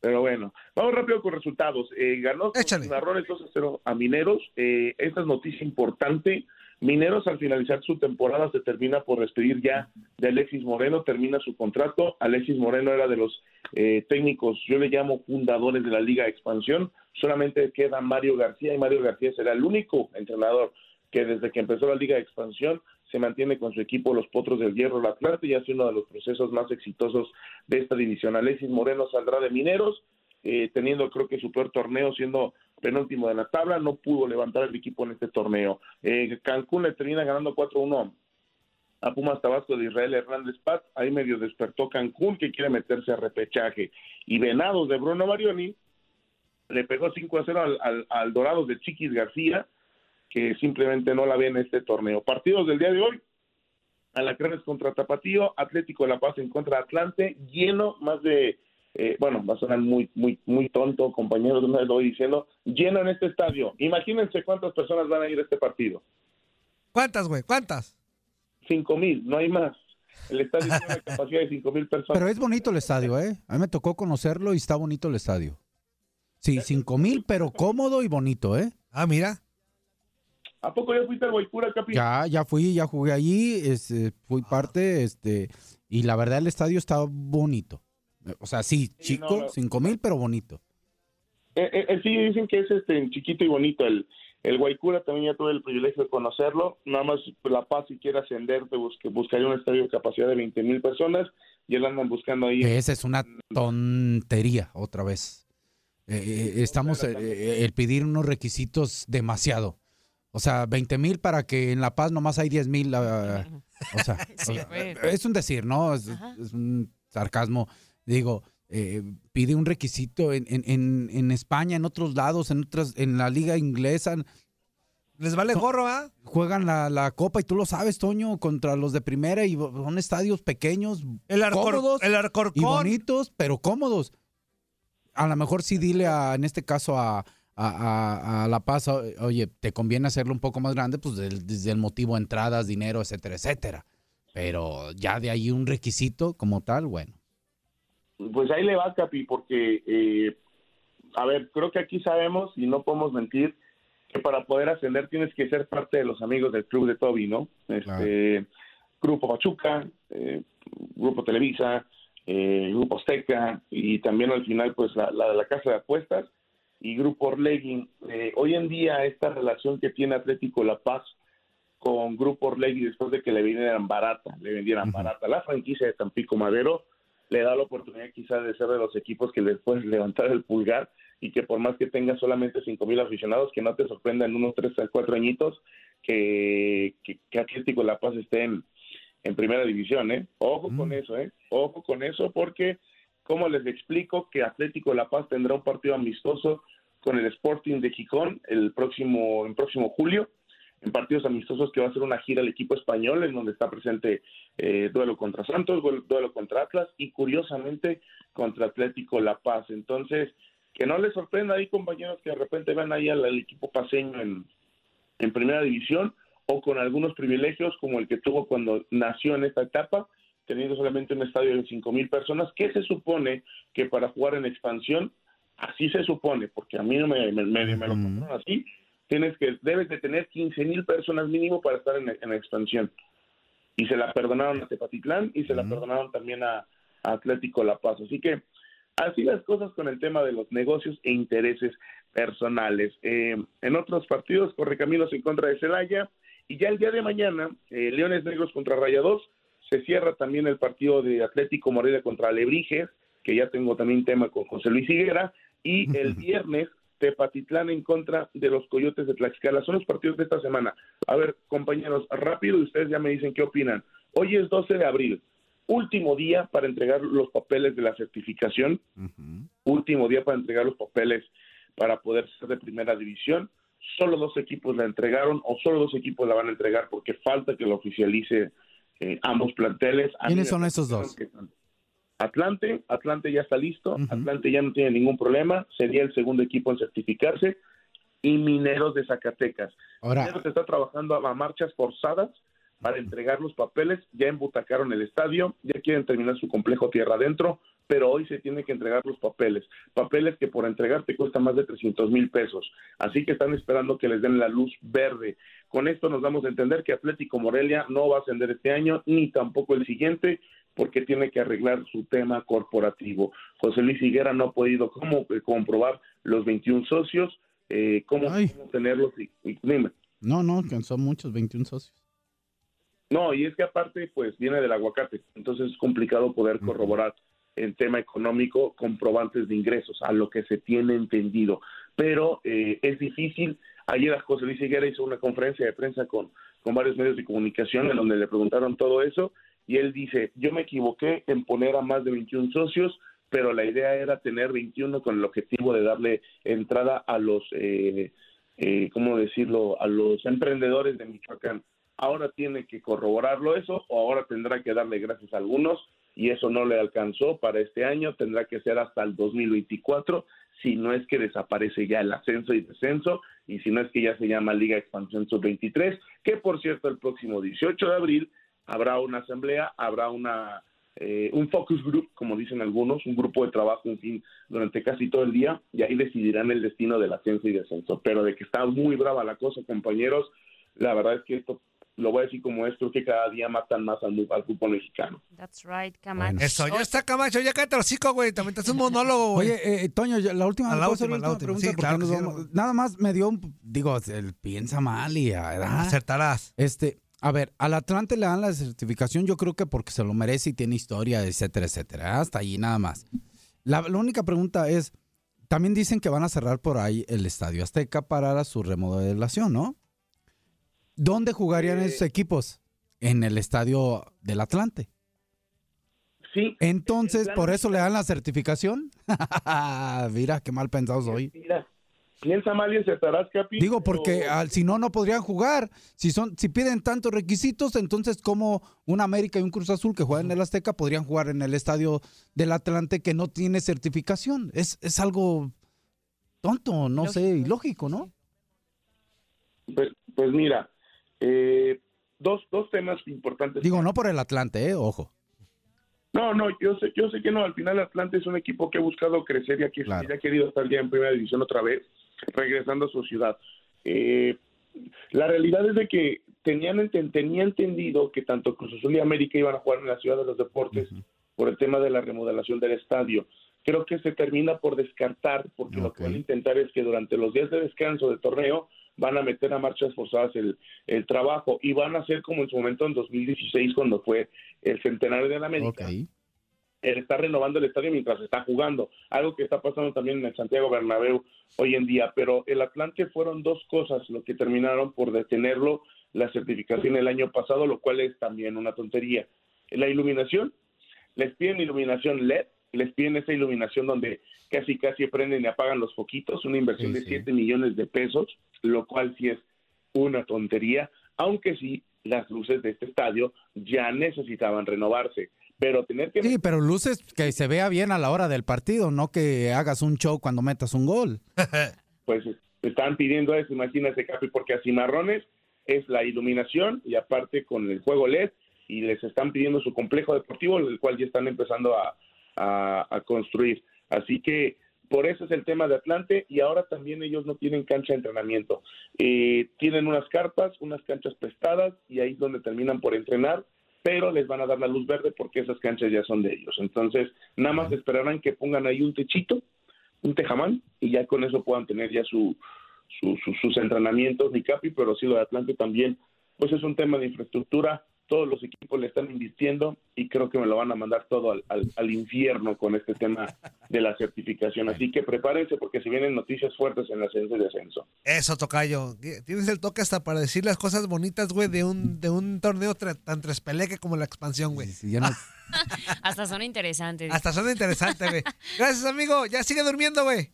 Pero bueno, vamos rápido con resultados. Eh, ganó Cimarrones 2 a 0 a Mineros. Eh, esta es noticia importante. Mineros al finalizar su temporada se termina por despedir ya de Alexis Moreno, termina su contrato. Alexis Moreno era de los eh, técnicos, yo le llamo fundadores de la Liga de Expansión. Solamente queda Mario García y Mario García será el único entrenador que desde que empezó la Liga de Expansión se mantiene con su equipo los Potros del Hierro, el Atlante, y hace uno de los procesos más exitosos de esta división. Alexis Moreno saldrá de Mineros, eh, teniendo creo que su peor torneo siendo penúltimo de la tabla, no pudo levantar el equipo en este torneo. Eh, Cancún le termina ganando 4-1 a Pumas Tabasco de Israel Hernández Paz, ahí medio despertó Cancún que quiere meterse a repechaje. Y Venados de Bruno Marioni le pegó 5-0 al, al, al Dorados de Chiquis García, que simplemente no la ve en este torneo. Partidos del día de hoy, Alacranes contra Tapatío, Atlético de La Paz en contra de Atlante, lleno más de, eh, bueno, va a sonar muy, muy, muy tonto, compañeros, no lo voy diciendo, lleno en este estadio. Imagínense cuántas personas van a ir a este partido. ¿Cuántas, güey? ¿Cuántas? Cinco mil, no hay más. El estadio tiene una capacidad de cinco mil personas. Pero es bonito el estadio, ¿eh? A mí me tocó conocerlo y está bonito el estadio. Sí, cinco mil, pero cómodo y bonito, ¿eh? Ah, mira. ¿A poco ya fuiste al Guaycura, Capi? Ya, ya fui, ya jugué allí, este, fui parte, este, y la verdad el estadio está bonito. O sea, sí, chico, no, cinco mil, pero bonito. Eh, eh, eh, sí, dicen que es este chiquito y bonito. El, el Guaycura también ya tuve el privilegio de conocerlo. Nada más La Paz, si quiere ascender, te busque, buscaría un estadio de capacidad de 20 mil personas y él andan buscando ahí. Esa es una tontería, otra vez. Eh, estamos, el pedir unos requisitos demasiado. O sea, 20 mil para que en La Paz nomás hay 10 mil. o sea, Sí, o sea, pues. es un decir, ¿no? Es, es un sarcasmo. Digo, eh, pide un requisito en, en, en, en España, en otros lados, en otras, en la liga inglesa. Les vale gorro, ¿ah? Juegan la, la copa y tú lo sabes, Toño, contra los de primera y son estadios pequeños, El, Arcor- cómodos el y Arcorcón. bonitos, pero cómodos. A lo mejor sí dile a, en este caso a, a- a- a La Paz, oye, te conviene hacerlo un poco más grande, pues del- desde el motivo entradas, dinero, etcétera, etcétera. Pero ya de ahí un requisito como tal, bueno. Pues ahí le va, Capi, porque, eh, a ver, creo que aquí sabemos y no podemos mentir que para poder ascender tienes que ser parte de los amigos del club de Toby, ¿no? Este, Grupo Pachuca, eh, Grupo Televisa, eh, Grupo Azteca y también al final, pues la, la de la Casa de Apuestas y Grupo Orlegui. Eh, hoy en día, esta relación que tiene Atlético La Paz con Grupo Orlegui después de que le vendieran barata, le vendieran barata la franquicia de Tampico Madero, le da la oportunidad quizás de ser de los equipos que les puedes levantar el pulgar y que por más que tenga solamente cinco mil aficionados, que no te sorprenda en unos tres a cuatro añitos que, que, que Atlético La Paz esté en, en primera división, ¿eh? Ojo con eso, ¿eh? Ojo con eso porque, como les explico, que Atlético La Paz tendrá un partido amistoso con el Sporting de Gijón el próximo, el próximo julio, en partidos amistosos que va a ser una gira al equipo español, en donde está presente eh, duelo contra Santos, duelo- contra Atlas y curiosamente contra Atlético La Paz. Entonces, que no les sorprenda ahí, compañeros, que de repente van ahí al, al equipo paseño en, en primera división o con algunos privilegios como el que tuvo cuando nació en esta etapa, teniendo solamente un estadio de cinco mil personas, que se supone que para jugar en expansión, así se supone, porque a mí no me, me, me- me lo contaron así, tienes que, debes de tener 15 mil personas mínimo para estar en, en expansión. Y se la perdonaron a Tepatitlán y se la perdonaron también a, a Atlético La Paz. Así que así las cosas con el tema de los negocios e intereses personales. Eh, en otros partidos, Correcaminos en contra de Celaya. Y ya el día de mañana, eh, Leones Negros contra Rayados. Se cierra también el partido de Atlético Morelia contra Alebrijes, que ya tengo también tema con José Luis Higuera. Y el viernes, Tepatitlán en contra de los Coyotes de Tlaxcala. Son los partidos de esta semana. A ver, compañeros, rápido, y ustedes ya me dicen qué opinan. Hoy es 12 de abril, último día para entregar los papeles de la certificación, último día para entregar los papeles para poder ser de primera división. Solo dos equipos la entregaron o solo dos equipos la van a entregar porque falta que lo oficialice eh, ambos planteles. ¿Quiénes son esos dos? Atlante, Atlante ya está listo, Atlante ya no tiene ningún problema, sería el segundo equipo en certificarse, y Mineros de Zacatecas. Ahora- Mineros está trabajando a, a marchas forzadas para entregar los papeles, ya embutacaron el estadio, ya quieren terminar su complejo tierra adentro, pero hoy se tienen que entregar los papeles, papeles que por entregar te cuesta más de 300 mil pesos, así que están esperando que les den la luz verde. Con esto nos damos a entender que Atlético Morelia no va a ascender este año, ni tampoco el siguiente, porque tiene que arreglar su tema corporativo. José Luis Higuera no ha podido cómo, eh, comprobar los 21 socios, eh, cómo, cómo tenerlos. Y, y dime. No, no, son muchos, 21 socios. No, y es que aparte, pues viene del aguacate, entonces es complicado poder corroborar en tema económico comprobantes de ingresos, a lo que se tiene entendido. Pero eh, es difícil. Ayer José Luis Higuera hizo una conferencia de prensa con, con varios medios de comunicación en donde le preguntaron todo eso y él dice, yo me equivoqué en poner a más de 21 socios, pero la idea era tener 21 con el objetivo de darle entrada a los, eh, eh, ¿cómo decirlo?, a los emprendedores de Michoacán. Ahora tiene que corroborarlo eso o ahora tendrá que darle gracias a algunos y eso no le alcanzó para este año, tendrá que ser hasta el 2024 si no es que desaparece ya el ascenso y descenso y si no es que ya se llama Liga Expansión Sub-23, que por cierto el próximo 18 de abril habrá una asamblea, habrá una eh, un focus group, como dicen algunos, un grupo de trabajo, en fin, durante casi todo el día, y ahí decidirán el destino del ascenso y descenso. Pero de que está muy brava la cosa, compañeros, la verdad es que esto, lo voy a decir como esto, que cada día matan más al, al fútbol mexicano. That's right, Camacho. Eso, ya está Camacho, ya cállate el hocico, güey. También te haces un monólogo, güey. Oye, eh, Toño, ya- la última, la ¿puedo hacer última, la última, pregunta? sí, Porque claro nos que sí, vamos- Nada más me dio, un- digo, él piensa mal y ah, ¿verdad? Acertarás. Este, a ver, al Atlante le dan la certificación, yo creo que porque se lo merece y tiene historia, etcétera, etcétera. Hasta ahí nada más. La, la única pregunta es, también dicen que van a cerrar por ahí el Estadio Azteca para su remodelación, ¿no? ¿Dónde jugarían esos equipos? En el Estadio del Atlante. Sí. Entonces, ¿por eso le dan la certificación? Mira, qué mal pensado soy. Mira, piensa mal y acertarás, Capi. Digo, porque al- si no, no podrían jugar. Si son, si piden tantos requisitos, entonces como un América y un Cruz Azul que juegan en el Azteca podrían jugar en el estadio del Atlante que no tiene certificación. Es, es algo tonto, no sé, ilógico, ¿no? Pues, pues mira, eh, dos, dos temas importantes. Digo, no por el Atlante, eh, ojo. No, no, yo sé, yo sé que no. Al final Atlante es un equipo que ha buscado crecer y aquí y ha querido estar ya en primera división otra vez, regresando a su ciudad. Eh, la realidad es de que tenían tenía entendido que tanto Cruz Azul y América iban a jugar en la ciudad de los deportes por el tema de la remodelación del estadio. Creo que se termina por descartar, porque lo que van a intentar es que durante los días de descanso del torneo van a meter a marchas forzadas el, el trabajo y van a hacer como en su momento en 2016 cuando fue el centenario de la América. Él está renovando el estadio mientras está jugando, algo que está pasando también en el Santiago Bernabéu hoy en día, pero el Atlante fueron dos cosas lo que terminaron por detenerlo la certificación el año pasado, lo cual es también una tontería. La iluminación, les piden iluminación LED, les piden esa iluminación donde casi casi prenden y apagan los foquitos, una inversión de 7 millones de pesos, lo cual sí es una tontería, aunque sí las luces de este estadio ya necesitaban renovarse, pero tener que Sí, pero luces que se vea bien a la hora del partido, no que hagas un show cuando metas un gol. pues están pidiendo eso, imagínate, Capi, porque a Cimarrones es la iluminación y aparte con el juego LED y les están pidiendo su complejo deportivo, el cual ya están empezando a, a- a construir. Así que por eso es el tema de Atlante y ahora también ellos no tienen cancha de entrenamiento. Eh, tienen unas carpas, unas canchas prestadas y ahí es donde terminan por entrenar, pero les van a dar la luz verde porque esas canchas ya son de ellos. Entonces, nada más esperarán que pongan ahí un techito, un tejamán y ya con eso puedan tener ya su, su- su- sus entrenamientos, mi capi, pero sí lo de Atlante también, pues es un tema de infraestructura, todos los equipos le están invirtiendo y creo que me lo van a mandar todo al, al- al infierno con este tema de la certificación. Así que prepárense porque se vienen noticias fuertes en ascenso y descenso. Eso, Tocayo. Tienes el toque hasta para decir las cosas bonitas, güey, de un, de un torneo tra- tan trespeleque como la expansión, güey. Hasta son interesantes. Hasta suena interesante, güey. Gracias, amigo. Ya sigue durmiendo, güey.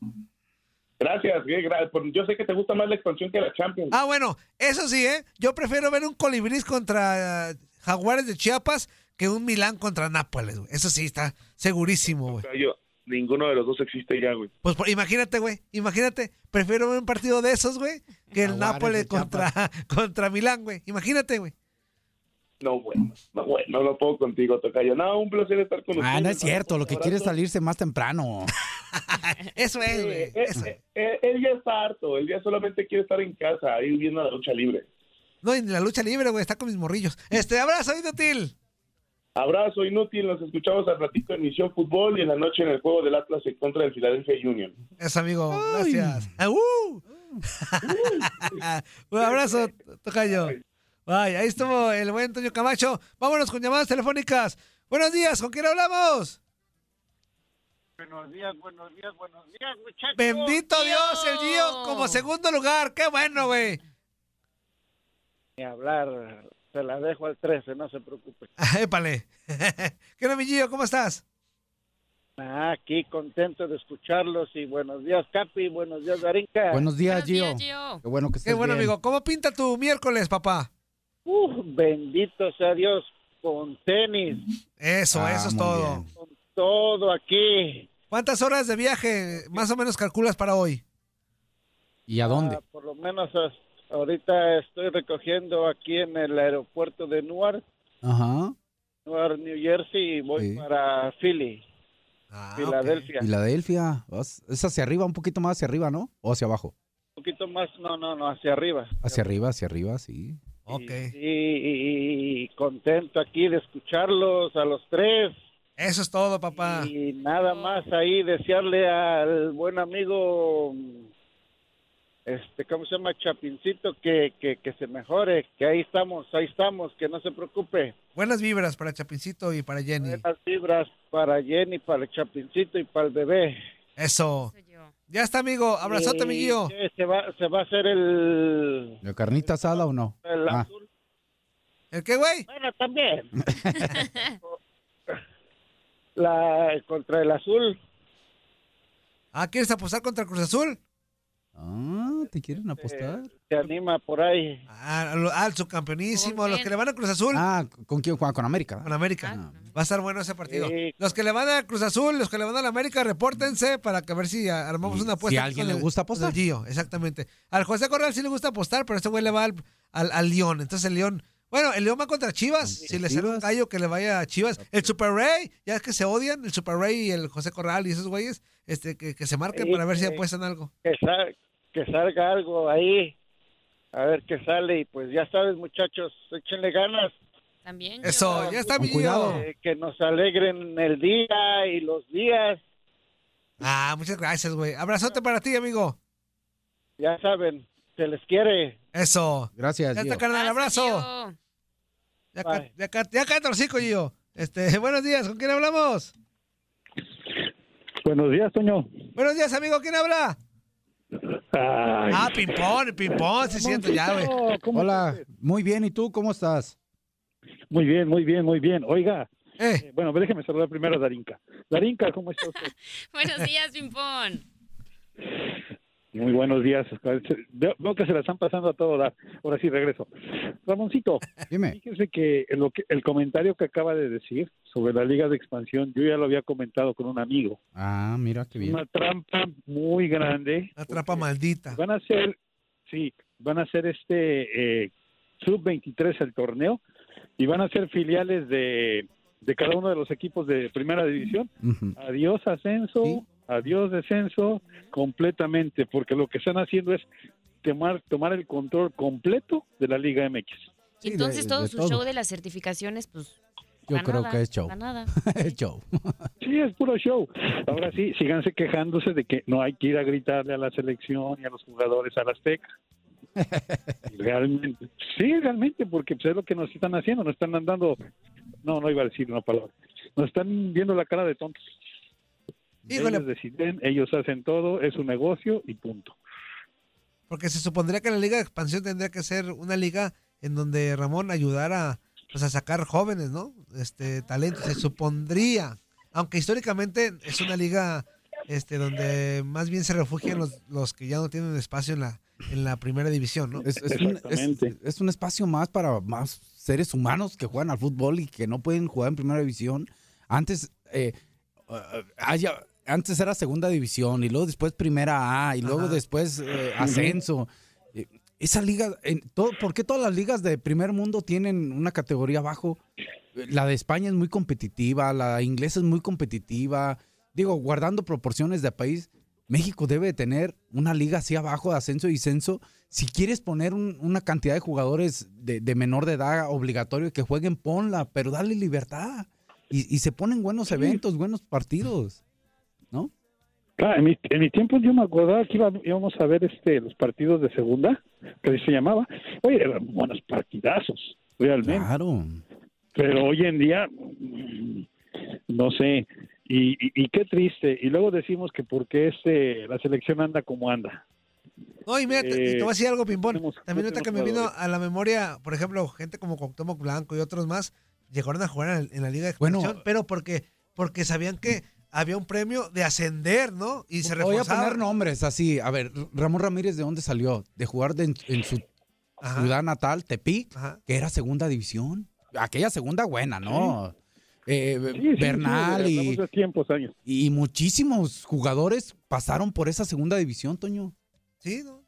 Gracias, eh, gra- por- yo sé que te gusta más la expansión que la Champions. Ah, bueno, eso sí, ¿eh? Yo prefiero ver un colibrís contra eh, Jaguares de Chiapas que un Milán contra Nápoles, güey. Eso sí, está segurísimo, güey. Yo, ninguno de los dos existe ya, güey. Pues por- imagínate, güey. Imagínate. Prefiero ver un partido de esos, güey, que el Jaguares Nápoles contra, contra Milán, güey. Imagínate, güey. No, bueno, no, bueno, no lo puedo contigo, Tocayo. No, un placer estar con ustedes. Ah, no es cierto, lo que quiere es salirse más temprano. Eso es, güey. eh, Eso. eh, eh, él ya está harto, él ya solamente quiere estar en casa, ahí viendo la lucha libre. No, y la lucha libre, güey, está con mis morrillos. Este, abrazo, inútil. Abrazo inútil, nos escuchamos al ratito en Misión Fútbol y en la noche en el juego del Atlas en contra del Philadelphia Union. Eso, amigo. Gracias. Ah, ¡uh! Un abrazo, Tocayo. Ay, ahí estuvo el buen Toño Camacho. Vámonos con llamadas telefónicas. Buenos días, ¿con quién hablamos? Buenos días, buenos días, buenos días, muchachos. Bendito Dios, el Gio como segundo lugar. Qué bueno, güey. Ni hablar, se la dejo al 13, no se preocupe. Épale. ¿Qué onda, mi Gio? ¿Cómo estás? Ah, aquí contento de escucharlos y buenos días, Capi, buenos días, Darinka. Buenos días, Buenos días, Gio. Gio. Qué bueno que Qué estés bueno, bien. amigo. ¿Cómo pinta tu miércoles, papá? Uh, bendito sea Dios, con tenis, Eso, Ah, eso es muy todo. bien. con todo aquí. ¿Cuántas horas de viaje más o menos calculas para hoy? ¿Y a dónde? Ah, por lo menos ahorita estoy recogiendo aquí en el aeropuerto de Newark, Ajá. Newark, New Jersey, y voy Sí. para Philly, Ah, Filadelfia. Filadelfia. Es hacia arriba, un poquito más hacia arriba, ¿no? O hacia abajo. Un poquito más, no, no, no, hacia arriba. Hacia arriba, hacia arriba, sí. Ok. Y, y- y contento aquí de escucharlos a los tres. Eso es todo, papá. Y nada más ahí desearle al buen amigo, este, ¿cómo se llama? Chapincito, que, que, que se mejore, que ahí estamos, ahí estamos, que no se preocupe. Buenas vibras para Chapincito y para Jenny. Buenas vibras para Jenny, para el Chapincito y para el bebé. Eso. Soy yo. Ya está, amigo. Abrazote, mi Y Gio. que Se va, se va a hacer el, ¿La carnita asada o no? el Ah, azul. ¿El qué, güey? Bueno, también. La, contra el azul. Ah, ¿quieres apostar contra Cruz Azul? Ah, ¿te quieren apostar? Se anima por ahí. Ah, al, al subcampeonísimo. ¿Con Los que le van a Cruz Azul. Ah, ¿con quién juega? Con América. Con América. Ah, Va a estar bueno ese partido. Sí. Los que le van a Cruz Azul, los que le van a la América, repórtense para que a ver si armamos una apuesta. si a alguien le gusta apostar. Gio, exactamente. Al José Corral sí le gusta apostar, pero este güey le va al, al, al León. Entonces el León. Bueno, el León va contra Chivas. Si le sale un gallo que le vaya a Chivas. El Super Rey, ya es que se odian, el Super Rey y el José Corral y esos güeyes, este, que, que se marquen Sí, para ver si apuestan algo. Sal- que salga algo ahí. A ver qué sale. Y pues ya sabes, muchachos, échenle ganas. También. Eso, ya está mi cuidado. Eh, que nos alegren el día y los días. Ah, muchas gracias, güey. Abrazote para ti, amigo. Ya saben, se les quiere. Eso. Gracias, Ya está, carnal. Abrazo. Ya, Bye. ya, ca- ya cállate el hocico, Gio. Este, buenos días, ¿con quién hablamos? Buenos días, Toño. Buenos días, amigo, ¿quién habla? Ay, Ah, ping-pong, ping-pong, se siente ya, güey. Ramoncito, ¿cómo Hola, estás? muy bien. ¿Y tú cómo estás? Muy bien, muy bien, muy bien. Oiga, Eh, eh, bueno, déjeme saludar primero a Darinka. Darinka, ¿cómo está usted? Buenos días, Pimpón. Muy buenos días. Veo veo que se la están pasando a todo dar. Ahora sí, regreso. Ramoncito, Dime. fíjese que lo que el comentario que acaba de decir sobre la Liga de Expansión, yo ya lo había comentado con un amigo. Ah, mira qué bien. Una trampa muy grande. la trampa maldita. Van a ser, sí, van a ser este eh, sub-23 el torneo y van a ser filiales de, de cada uno de los equipos de primera división. Adiós ascenso, Sí. Adiós descenso, completamente, porque lo que están haciendo es tomar, tomar el control completo de la Liga MX. Sí, de- Entonces todo de su todo. show de las certificaciones, pues. Yo creo nada, que es show. nada. es show. Sí, es puro show. Ahora sí, síganse quejándose de que no hay que ir a gritarle a la selección y a los jugadores a la Azteca. Realmente, sí, realmente, porque pues, es lo que nos están haciendo, nos están mandando, no, no iba a decir una palabra, nos están viendo la cara de tontos. Híjole. Ellos deciden, ellos hacen todo, es un negocio y punto. Porque se supondría que la Liga de Expansión tendría que ser una liga en donde Ramón ayudara pues, a sacar jóvenes, ¿no? Este talento, se supondría. Aunque históricamente es una liga este donde más bien se refugian los, los que ya no tienen espacio en la, en la primera división, ¿no? Es, es un, es- es un espacio más para más seres humanos que juegan al fútbol y que no pueden jugar en primera división. Antes, eh, eh, haya- antes era segunda división y luego después primera A y luego Ajá. después eh, ascenso. Eh, Esa liga, en todo, ¿por qué todas las ligas de primer mundo tienen una categoría abajo? La de España es muy competitiva, la inglesa es muy competitiva. Digo, guardando proporciones de país, México debe tener una liga así abajo de ascenso y censo. Si quieres poner un- una cantidad de jugadores de, de menor de edad obligatorio que jueguen, ponla, pero dale libertad. Y, y se ponen buenos eventos, buenos partidos. ¿No? Claro, en mi, en mi tiempo yo me acordaba que iba- íbamos a ver este los partidos de segunda, que así se llamaba. Oye, eran buenos partidazos, realmente. Claro. Pero hoy en día, mm, no sé, y, y, y qué triste. Y luego decimos que porque este, la selección anda como anda. No, y mira, te, y te voy a decir algo, Pimpón. También no ahorita que me vino a la memoria, por ejemplo, gente como Cuauhtémoc Blanco y otros más, llegaron a jugar en, en la Liga de Bueno. Expansión, pero porque, porque sabían que había un premio de ascender, ¿no? Y se Voy a poner nombres así. A ver, Ramón Ramírez, ¿de dónde salió? De jugar de- en, en su ciudad natal, Tepic, que era segunda división. Aquella segunda buena, ¿no? Eh, Sí, sí, sí, Bernal y, tiempos, años. y muchísimos jugadores pasaron por esa segunda división, Toño. Sí, ¿no?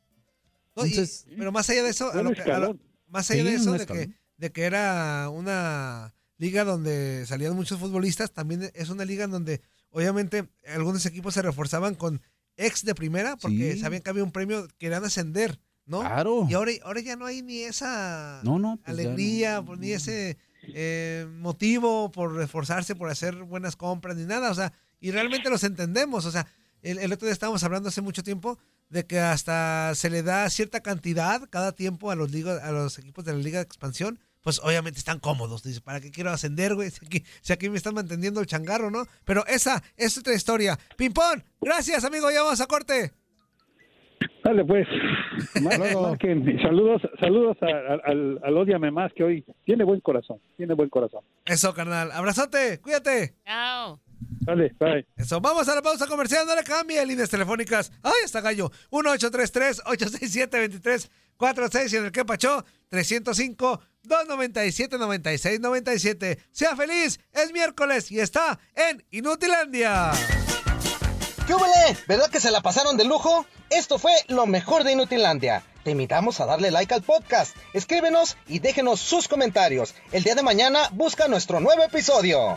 No, y- Entonces, pero más allá de eso, a lo que- a lo- escalón. más allá Sí, de eso, de que, de que era una liga donde salían muchos futbolistas, también es una liga en donde obviamente algunos equipos se reforzaban con ex de primera porque Sí. sabían que había un premio, querían ascender, ¿no? Claro. Y ahora, ahora ya no hay ni esa No, no, pues alegría, ni ese eh, motivo por reforzarse, por hacer buenas compras, ni nada. O sea, y realmente los entendemos. O sea, el, el otro día estábamos hablando hace mucho tiempo de que hasta se le da cierta cantidad cada tiempo a los, liga- a los equipos de la Liga de Expansión. Pues obviamente están cómodos. Dice, ¿para qué quiero ascender, güey? Si aquí, si aquí me están manteniendo el changarro, ¿no? Pero esa es otra historia. Pimpón, gracias, amigo. Ya vamos a corte. Dale, pues. Marquen. Saludos, saludos a- a- al, al Ódiame Más, que hoy tiene buen corazón. Tiene buen corazón. Eso, carnal. Abrazote. Cuídate. Chao. Dale, bye. Eso, vamos a la pausa comercial, no le cambie, líneas telefónicas. Ay, está gallo. 1-833-867-2346 y en el que pachó 305-297-9697. Sea feliz, es miércoles y está en Inutilandia. ¿Qué hubole? ¿Verdad que se la pasaron de lujo? Esto fue lo mejor de Inutilandia. Te invitamos a darle like al podcast, escríbenos y déjenos sus comentarios. El día de mañana busca nuestro nuevo episodio.